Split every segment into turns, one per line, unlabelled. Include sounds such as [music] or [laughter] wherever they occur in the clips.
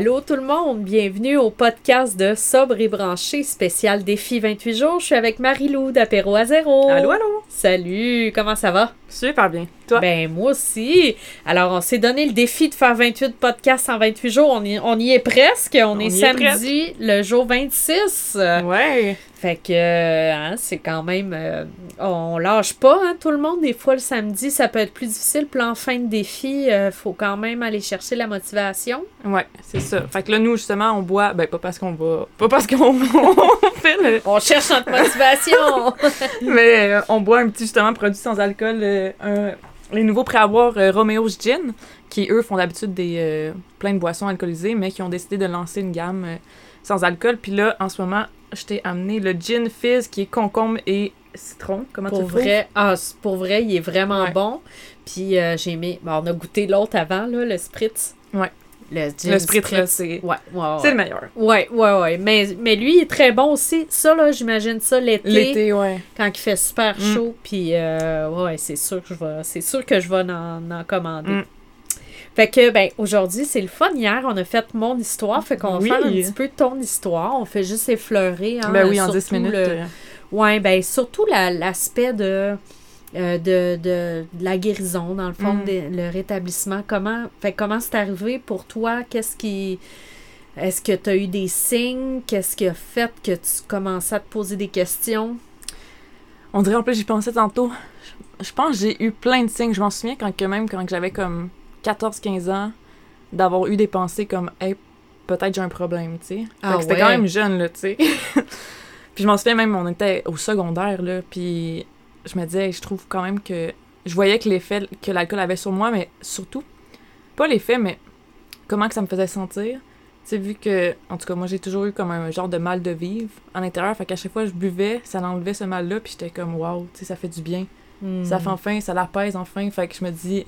Allô tout le monde, bienvenue au podcast de Sobre et Branché spécial défi 28 jours. Je suis avec Marie-Lou d'Apéro à zéro.
Allô, allô!
Salut, comment ça va?
Super bien. Toi?
Ben, moi aussi. Alors, on s'est donné le défi de faire 28 podcasts en 28 jours. On y, on y est presque. On, est samedi, le jour 26.
Ouais.
Fait que, euh, hein, c'est quand même. euh, on lâche pas, hein, tout le monde. Des fois, le samedi, ça peut être plus difficile. Puis en fin de défi, euh, faut quand même aller chercher la motivation.
Ouais, c'est ça. Fait que là, nous, justement, on boit. Ben, pas parce qu'on va. Pas parce qu'on [laughs] on fait le.
On cherche notre motivation! [laughs]
Mais euh, on boit un petit, justement, produit sans alcool. un- les nouveaux pré-aboires euh, Romeo's Gin, qui, eux, font d'habitude des euh, plein de boissons alcoolisées, mais qui ont décidé de lancer une gamme euh, sans alcool. Puis là, en ce moment, je t'ai amené le Gin Fizz, qui est concombre et citron. Comment
pour
tu le
vrai, ah, pour vrai, il est vraiment
Ouais.
bon. Puis euh, j'ai aimé. bon, on a goûté l'autre avant, là, le spritz.
Ouais.
Le,
Le là, c'est
Ouais, ouais, ouais.
c'est le meilleur.
Ouais, ouais, ouais. Mais, mais lui, il est très bon aussi. Ça, là, j'imagine ça l'été.
L'été, ouais.
Quand il fait super
Mm.
chaud. Puis, euh, ouais, c'est sûr que je vais, c'est sûr que je vais en, en commander.
Mm.
Fait que, ben, aujourd'hui, c'est le fun. Hier, on a fait mon histoire. Fait qu'on va
Oui.
faire un petit peu ton histoire. On fait juste effleurer. Hein,
ben oui, en 10
surtout
minutes.
le-
euh,
Ouais, ben surtout la- l'aspect de, euh, de, de, de la guérison, dans le fond,
Mm.
de- le rétablissement. Comment fait comment c'est arrivé pour toi? Qu'est-ce qui. Est-ce que tu as eu des signes? Qu'est-ce qui a fait que tu commençais à te poser des questions?
On dirait en plus, j'y pensais tantôt. Je, je pense que j'ai eu plein de signes. Je m'en souviens quand que même quand j'avais comme 14-15 ans, d'avoir eu des pensées comme Hey, peut-être j'ai un problème, tu sais.
Ah
c'était quand même jeune, là, tu sais. [laughs] puis je m'en souviens même, on était au secondaire, là, puis je me disais, je trouve quand même que. Je voyais que l'effet que l'alcool avait sur moi, mais surtout, pas l'effet, mais comment que ça me faisait sentir. Tu sais, vu que, en tout cas, moi, j'ai toujours eu comme un genre de mal de vivre à l'intérieur. Fait qu'à chaque fois que je buvais, ça enlevait ce mal-là. Puis j'étais comme, waouh, tu sais, ça fait du bien. Ça
Hmm.
fait enfin, ça l'apaise enfin. Fait que je me dis,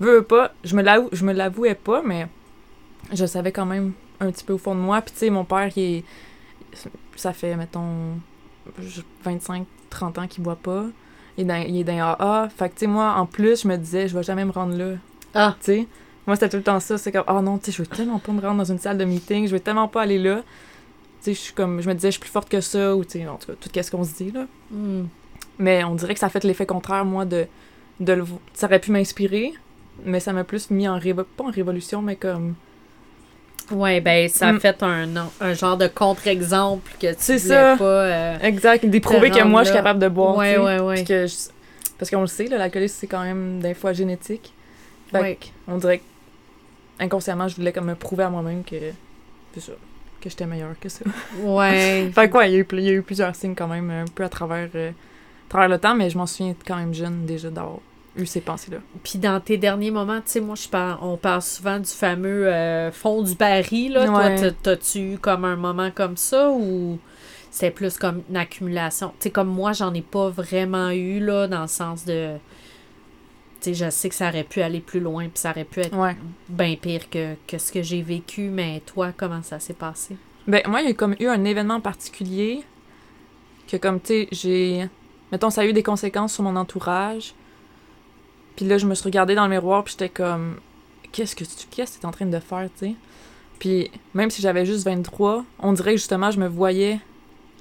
veux veux pas, je me l'avoue- je me l'avouais pas, mais je savais quand même un petit peu au fond de moi. Puis tu sais, mon père, il est- ça fait, mettons, 25-30 ans qu'il boit pas. Il est dans, il est dans AA. Fait que tu sais, moi, en plus, je me disais, je vais jamais me rendre là.
Ah.
Tu sais, moi, c'était tout le temps ça. C'est comme, oh non, tu sais, je veux tellement pas me rendre dans une salle de meeting, je veux tellement pas aller là. Tu sais, je suis comme, je me disais, je suis plus forte que ça, ou tu sais, en tout cas, tout ce qu'on se dit, là.
Hmm.
Mais on dirait que ça a fait l'effet contraire, moi, de, de le Ça aurait pu m'inspirer, mais ça m'a plus mis en révo... Pas en révolution, mais comme...
Ouais, ben ça a
Mm.
fait un, un genre de contre-exemple que tu
ça.
pas. euh,
Exact, d'éprouver que moi, je suis capable de boire. Puis que je- Parce qu'on le sait, l'alcoolisme, c'est quand même, des fois, génétique. Fait
Ouais.
on dirait que, inconsciemment, je voulais comme me prouver à moi-même que... Ça, que j'étais meilleure que ça.
Ouais. [laughs]
Fait que ouais, il y, a eu, pl- il y a eu plusieurs signes quand même, un peu à travers, euh, à travers le temps, mais je m'en souviens quand même jeune, déjà, d'avoir eu ces pensées-là.
Puis dans tes derniers moments, tu sais, moi, je parle, on parle souvent du fameux euh, fond du baril, là.
Ouais.
Toi, t'as- t'as-tu eu comme un moment comme ça ou c'était plus comme une accumulation? Tu sais, comme moi, j'en ai pas vraiment eu, là, dans le sens de... Tu sais, je sais que ça aurait pu aller plus loin, puis ça aurait pu être
Ouais.
bien pire que, que ce que j'ai vécu, mais toi, comment ça s'est passé?
Ben, moi, il y a comme eu un événement particulier que, comme, tu sais, j'ai. Mettons, ça a eu des conséquences sur mon entourage. Puis là, je me suis regardée dans le miroir, puis j'étais comme. Qu'est-ce que tu qu'est-ce que t'es en train de faire, tu sais? Puis même si j'avais juste 23, on dirait que justement, je me voyais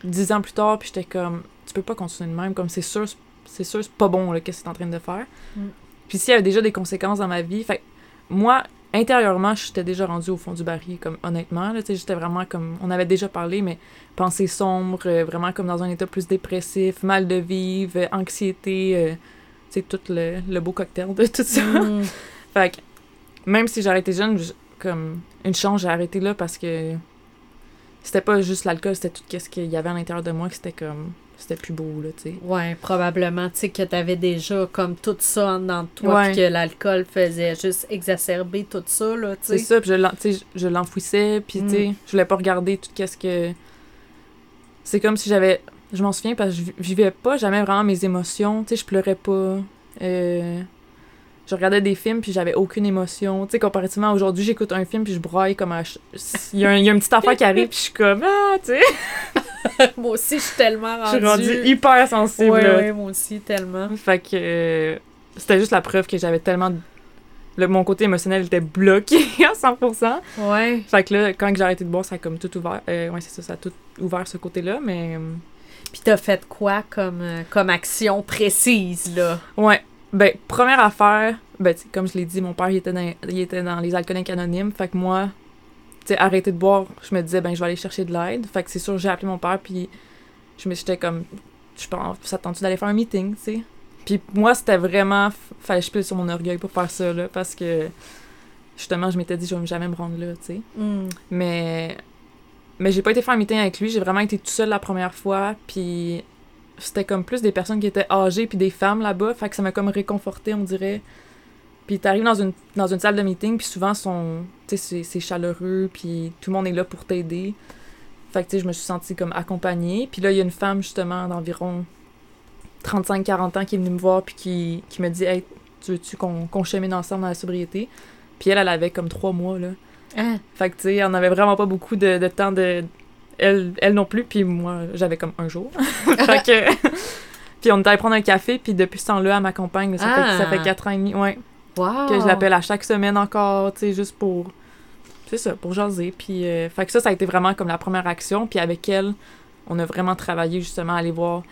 10 ans plus tard, puis j'étais comme. Tu peux pas continuer de même, comme c'est sûr, c'est sûr, c'est pas bon, là, qu'est-ce que t'es en train de faire.
Mm.
Puis s'il y avait déjà des conséquences dans ma vie, fait moi, intérieurement, j'étais déjà rendue au fond du baril, comme honnêtement. Là, tu sais, j'étais vraiment comme. On avait déjà parlé, mais pensée sombre, euh, vraiment comme dans un état plus dépressif, mal de vivre, euh, anxiété, euh, sais, tout le, le beau cocktail de tout ça.
Mm. [laughs]
Fait que, même si arrêté jeune, comme une chance, j'ai arrêté là parce que c'était pas juste l'alcool, c'était tout ce qu'il y avait à l'intérieur de moi que c'était comme. C'était plus beau, là, tu sais.
Ouais, probablement, tu sais, que t'avais déjà comme tout ça en dedans de toi,
Ouais.
que l'alcool faisait juste exacerber tout ça, là, tu
C'est
sais.
ça, puis je je- l'enfouissais, puis
Mm.
tu sais, je voulais pas regarder tout ce que c'est comme si j'avais. Je m'en souviens parce que je vi- vivais pas jamais vraiment mes émotions. Tu sais, je pleurais pas. Euh, je regardais des films puis j'avais aucune émotion. Tu sais, comparativement à aujourd'hui, j'écoute un film puis je broille comme ch- Il y, a un- il y a une petite affaire qui arrive puis je suis comme Ah, tu sais. [laughs]
moi aussi, je suis tellement
Je
rendue.
suis rendue hyper sensible.
Ouais, ouais, moi aussi, tellement.
Fait que euh, c'était juste la preuve que j'avais tellement. le- mon côté émotionnel était bloqué [laughs] à 100%.
Ouais.
Fait que là, quand j'ai arrêté de boire, ça a comme tout ouvert. Euh, ouais, c'est ça, ça a tout ouvert ce côté-là, mais.
Puis t'as fait quoi comme, euh, comme action précise, là?
Ouais. Ben, première affaire, ben, comme je l'ai dit, mon père, il était, dans, il était dans les alcooliques anonymes. Fait que moi, tu sais, arrêter de boire, je me disais, ben, je vais aller chercher de l'aide. Fait que c'est sûr, j'ai appelé mon père, puis je me j'étais comme, je pense, ça te tente d'aller faire un meeting, tu sais? Puis moi, c'était vraiment, fallait que je pile sur mon orgueil pour faire ça, là, parce que, justement, je m'étais dit, je vais jamais me rendre là, tu sais?
Hmm.
Mais, mais j'ai pas été faire un meeting avec lui, j'ai vraiment été toute seule la première fois, puis c'était comme plus des personnes qui étaient âgées puis des femmes là-bas, fait que ça m'a comme réconforté, on dirait. Puis t'arrives dans une, dans une salle de meeting, puis souvent, sont, c'est- c'est chaleureux, puis tout le monde est là pour t'aider. Fait que, tu sais, je me suis sentie comme accompagnée. Puis là, il y a une femme, justement, d'environ 35-40 ans qui est venue me voir, puis qui, qui me dit « Hey, tu veux-tu qu'on qu'on chemine ensemble dans la sobriété? » Puis elle, elle avait comme trois mois, là. Fait que, tu sais, on avait vraiment pas beaucoup de, de temps de. Elle, elle non plus, puis moi, j'avais comme un jour. [laughs] fait que. [laughs] puis on était allé prendre un café, puis depuis ce temps-là, elle m'accompagne. là, Ça, fait, ça
Ah.
fait quatre ans et demi, ouais.
wow!
Que je l'appelle à chaque semaine encore, tu sais, juste pour. C'est ça, pour jaser. Puis. euh, fait que ça, ça a été vraiment comme la première action. Puis avec elle, on a vraiment travaillé justement à aller voir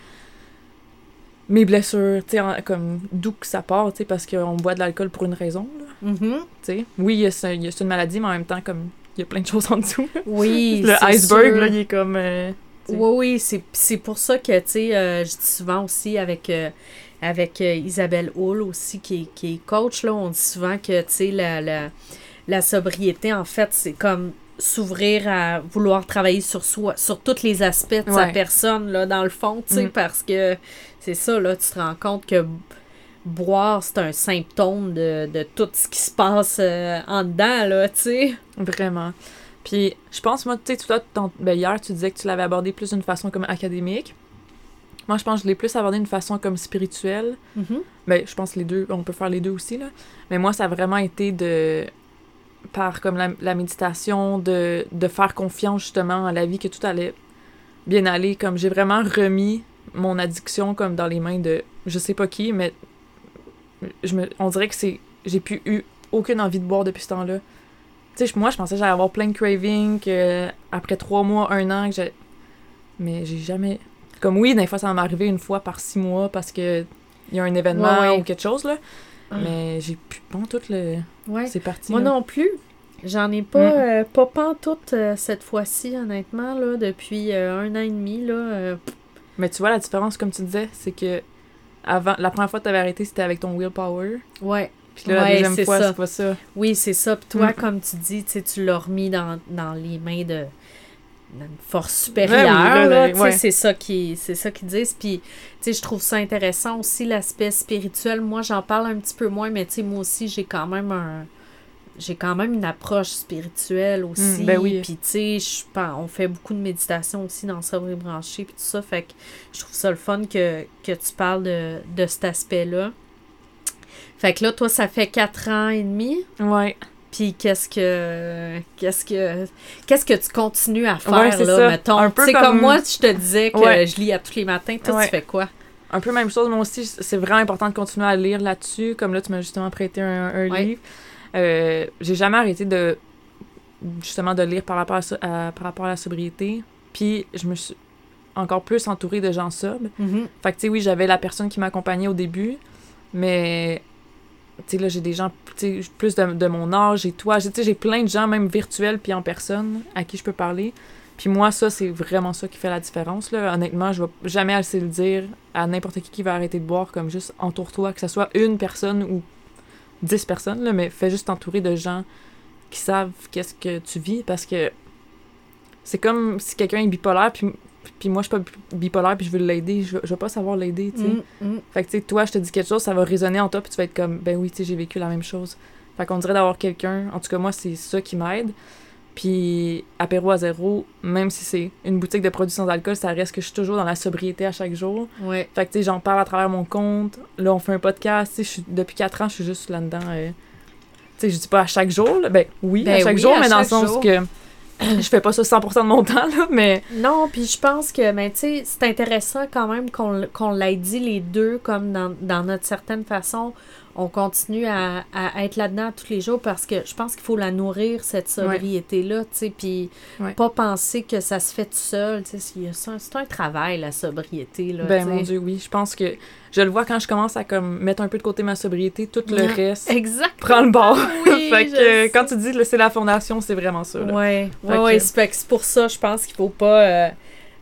mes blessures, tu sais, comme d'où que ça part, tu sais, parce qu'on boit de l'alcool pour une raison, là, Tu sais. Oui, il y a ce- il y a- c'est une maladie, mais en même temps, comme, il y a plein de choses en dessous. [laughs]
Oui,
Le iceberg,
sûr.
là, il est comme. euh.
Oui, oui, c'est, c'est pour ça que, tu sais, euh, je dis souvent aussi avec, euh, avec Isabelle Hull aussi, qui, est- qui est coach, là, on dit souvent que, tu sais, la, la, la sobriété, en fait, c'est comme s'ouvrir à vouloir travailler sur soi, sur tous les aspects de sa personne, là, dans le fond, tu sais,
Mhm.
parce que c'est ça, là, tu te rends compte que boire, c'est un symptôme de, de tout ce qui se passe euh, en dedans, là, tu sais.
Vraiment. Puis, je pense, moi, tu sais, toi, ton- ben, hier, tu disais que tu l'avais abordé plus d'une façon comme académique. Moi, je pense que je l'ai plus abordé d'une façon comme spirituelle.
Mhm.
Ben, je pense les deux, on peut faire les deux aussi, là. Mais moi, ça a vraiment été de. par comme la, la méditation, de, de faire confiance justement à la vie, que tout allait bien aller. Comme j'ai vraiment remis mon addiction comme dans les mains de je sais pas qui, mais je me, on dirait que c'est. J'ai plus eu aucune envie de boire depuis ce temps-là. Tu sais, moi, je pensais que j'allais avoir plein de cravings, que après trois mois, un an, que j'ai. Mais j'ai jamais. Comme oui, des fois, ça m'est arrivé une fois par six mois parce que il y a un événement
Ouais, ouais.
ou quelque chose, là.
Ah.
Mais j'ai plus. Bon, tout le.
Ouais.
C'est parti.
Moi
là.
non plus. J'en ai pas,
Mm.
euh, pas pantoute euh, cette fois-ci, honnêtement, là, depuis euh, un an et demi, là.
Mais tu vois, la différence, comme tu disais, c'est que avant, la première fois que tu avais arrêté, c'était avec ton willpower.
ouais.
Puis là,
Ouais,
la deuxième fois, c'est pas ça?
Oui, c'est ça. Puis toi,
Mm.
comme tu dis, tu l'as remis dans, dans les mains de d'une force
Ouais, oui,
supérieure, tu sais,
ouais.
c'est ça qui c'est ça qu'ils disent puis je trouve ça intéressant aussi l'aspect spirituel moi j'en parle un petit peu moins mais moi aussi j'ai quand même un j'ai quand même une approche spirituelle aussi
ben oui.
puis tu sais on fait beaucoup de méditation aussi dans Sobre et branché puis tout ça fait que je trouve ça le fun que, que tu parles de, de cet aspect là fait que là toi ça fait quatre ans et demi
Ouais.
puis qu'est-ce que qu'est-ce que qu'est-ce que tu continues à faire
Ouais,
là
ça.
mettons?
Un peu
comme...
comme-
moi je te disais que
Ouais.
je lis à tous les matins toi
Ouais.
tu fais quoi?
Un peu même chose, moi aussi, c'est vraiment important de continuer à lire là-dessus. Comme là, tu m'as justement prêté un, un livre. Euh, j'ai jamais arrêté de justement de lire par rapport à, à- par rapport à la sobriété. Puis je me suis encore plus entourée de gens sobres. Fait que, tu sais, oui, j'avais la personne qui m'accompagnait au début, mais, tu sais, là, j'ai des gens, tu sais, plus de, de mon âge et toi. J'ai- Tu sais, j'ai plein de gens, même virtuels puis en personne, à qui je peux parler. Puis moi, ça, c'est vraiment ça qui fait la différence, là. Honnêtement, je vais jamais assez le dire à n'importe qui qui va arrêter de boire, comme juste entoure-toi, que ce soit une personne ou dix personnes, là, mais fais juste t'entourer de gens qui savent qu'est-ce que tu vis, parce que c'est comme si quelqu'un est bipolaire, puis puis moi, je suis pas bipolaire, puis je veux l'aider. Je, je vais pas savoir l'aider, tu sais.
Mm, mm.
Fait que, tu sais, toi, je te dis quelque chose, ça va résonner en toi, puis tu vas être comme, ben oui, tu sais, j'ai vécu la même chose. Fait qu'on dirait d'avoir quelqu'un, en tout cas, moi, c'est ça qui m'aide. Puis apéro à zéro, même si c'est une boutique de produits sans alcool, ça reste que je suis toujours dans la sobriété à chaque jour.
Ouais.
Fait que, tu sais, j'en parle à travers mon compte. Là, on fait un podcast. Tu sais, depuis 4 ans, je suis juste là-dedans. euh, Tu sais, je dis pas à chaque jour. là. Ben oui, à
Ben
chaque
oui,
jour,
à
mais dans le sens
jour.
que [clears throat] je fais pas ça 100% de mon temps, là, mais...
Non, puis je pense que, mais tu sais, c'est intéressant quand même qu'on qu'on l'ait dit les deux, comme dans, dans notre certaine façon, on continue à, à être là-dedans tous les jours parce que je pense qu'il faut la nourrir, cette sobriété-là, tu sais, puis
Ouais.
pas penser que ça se fait tout seul, tu sais, c'est- un, un travail, la sobriété, là,
Ben, mon. Dieu, oui. Je pense que je le vois quand je commence à comme mettre un peu de côté ma sobriété, tout le reste
Exact.
prend le bord. [laughs]
Oui, [laughs]
fait que euh, quand tu dis c'est la fondation, c'est vraiment ça. là.
Ouais,
Fait
ouais,
que
c'est pour ça, je pense qu'il faut pas euh,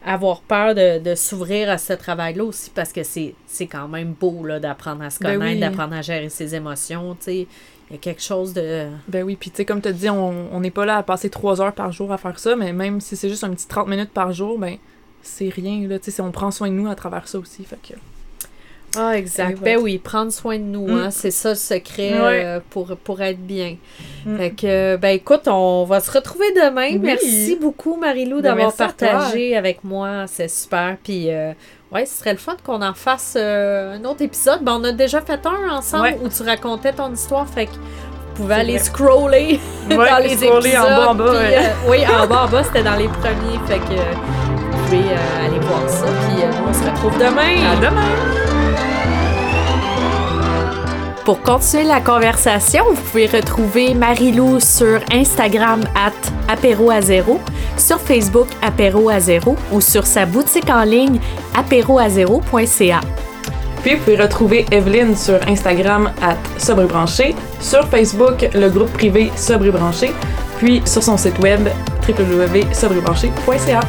avoir peur de, de s'ouvrir à ce travail-là aussi, parce que c'est c'est quand même beau, là, d'apprendre à se
Ben
connaître,
oui.
d'apprendre à gérer ses émotions, tu sais. Il y a quelque chose de...
Ben oui, puis tu sais, comme tu dit, on n'est pas là à passer trois heures par jour à faire ça, mais même si c'est juste un petit 30 minutes par jour, ben c'est rien, là. Tu sais, on prend soin de nous à travers ça aussi, fait que...
Ah, exact. Ben oui, prendre soin de nous,
Mm.
hein, c'est ça le secret
Ouais.
euh, pour, pour être bien.
Mm.
Fait que, ben écoute, on va se retrouver demain.
Oui.
Merci beaucoup, Marie-Lou,
Ben,
d'avoir partagé avec moi. C'est super. Puis, euh, ouais, ce serait le fun qu'on en fasse euh, un autre épisode. Ben, on a déjà fait un ensemble
Ouais.
où tu racontais ton histoire. Fait que vous pouvez aller
vrai.
scroller [laughs]
Ouais,
dans les
scroller
épisodes.
en bas, en bas,
puis, oui, en bas, en bas, c'était dans les premiers. Fait que vous pouvez aller voir ça. Puis, on se retrouve demain.
À demain!
Pour continuer la conversation, vous pouvez retrouver Marie-Lou sur Instagram at apéro à zéro, sur Facebook apéro à zéro ou sur sa boutique en ligne apéroazéro.ca.
Puis vous pouvez retrouver Evelyne sur Instagram à Sobrebranché, sur Facebook le groupe privé Sobrebranché, puis sur son site web www.sobrebranché.ca.